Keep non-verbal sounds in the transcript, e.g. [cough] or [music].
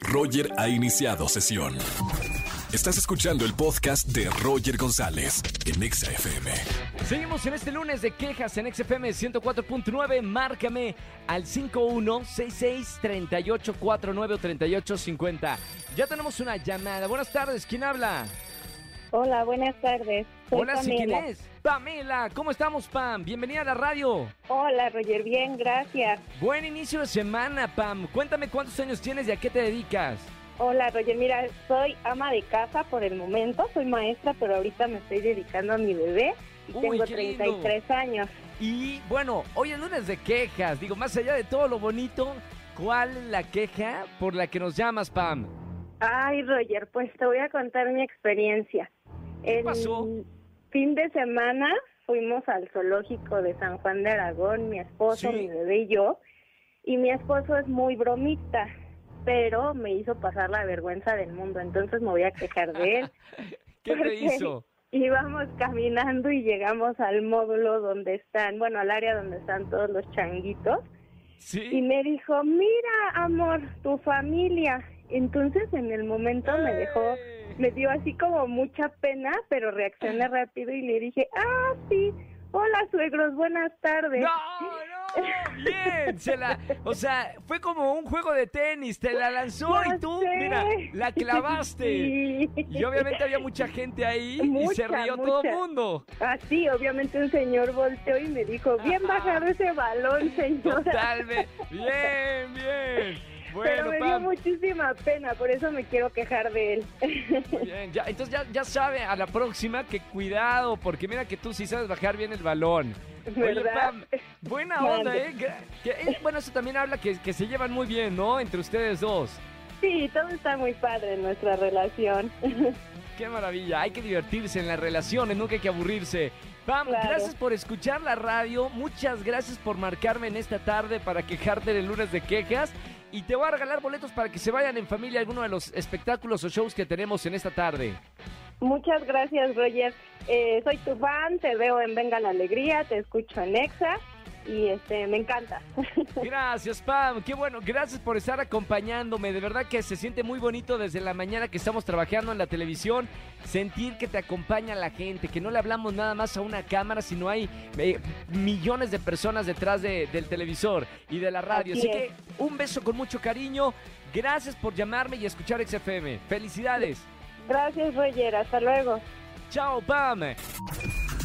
Roger ha iniciado sesión. Estás escuchando el podcast de Roger González en Exa FM. Seguimos en este lunes de quejas en XFM 104.9. Márcame al 51663849 o 3850. Ya tenemos una llamada. Buenas tardes, ¿quién habla? Hola, buenas tardes. Soy Hola, ¿sí quién Pamela. es? Pamela, ¿cómo estamos, Pam? Bienvenida a la radio. Hola, Roger, bien, gracias. Buen inicio de semana, Pam. Cuéntame cuántos años tienes y a qué te dedicas. Hola, Roger, mira, soy ama de casa por el momento, soy maestra, pero ahorita me estoy dedicando a mi bebé y Uy, tengo qué lindo. 33 años. Y bueno, hoy es lunes de quejas. Digo, más allá de todo lo bonito, ¿cuál es la queja por la que nos llamas, Pam? Ay, Roger, pues te voy a contar mi experiencia. ¿Qué pasó? Fin de semana fuimos al zoológico de San Juan de Aragón, mi esposo, Sí. mi bebé y yo, y mi esposo es muy bromista, pero me hizo pasar la vergüenza del mundo, entonces me voy a quejar de él. [laughs] ¿Qué te hizo? Íbamos caminando y llegamos al módulo donde están, bueno, al área donde están todos los changuitos. Y ¿Sí? me dijo, mira, amor, tu familia. Entonces en el momento me dejó, ¡Ey! Me dio así como mucha pena, pero reaccioné rápido y le dije, ah, sí, hola suegros, buenas tardes. No, [laughs] no, bien, se la, o sea, fue como un juego de tenis, te la lanzó y tú, sé. mira, la [laughs] clavaste. Sí. Y obviamente había mucha gente ahí y se Mucha, rió todo el mundo. Ah, sí, obviamente un señor volteó y me dijo, bien bajado ese balón, señora. Totalmente. Bien, bien. Bueno, Pero me dio muchísima pena, por eso me quiero quejar de él. Muy bien, ya, entonces ya, ya sabe a la próxima que cuidado, porque mira que tú sí sabes bajar bien el balón. Oye. Pam, buena onda, ¿eh? Que- que- eh, bueno, eso también habla que, que se llevan muy bien, ¿no? Entre ustedes dos. Sí, todo está muy padre en nuestra relación. Qué maravilla, hay que divertirse en las relaciones, nunca hay que aburrirse. Pam, Claro. gracias por escuchar la radio, muchas gracias por marcarme en esta tarde para quejarte del lunes de quejas y te voy a regalar boletos para que se vayan en familia a alguno de los espectáculos o shows que tenemos en esta tarde. Muchas gracias, Roger. Eh, soy tu fan, te veo en Venga la Alegría, te escucho en Exa y este me encanta. [laughs] Gracias, Pam. Qué bueno. Gracias por estar acompañándome. De verdad que se siente muy bonito desde la mañana que estamos trabajando en la televisión. Sentir que te acompaña la gente, que no le hablamos nada más a una cámara, sino hay eh, millones de personas detrás de- del televisor y de la radio. Así, Así que un beso con mucho cariño. Gracias por llamarme y escuchar XFM. Felicidades. Gracias, Roger. Hasta luego. Chao, Pam.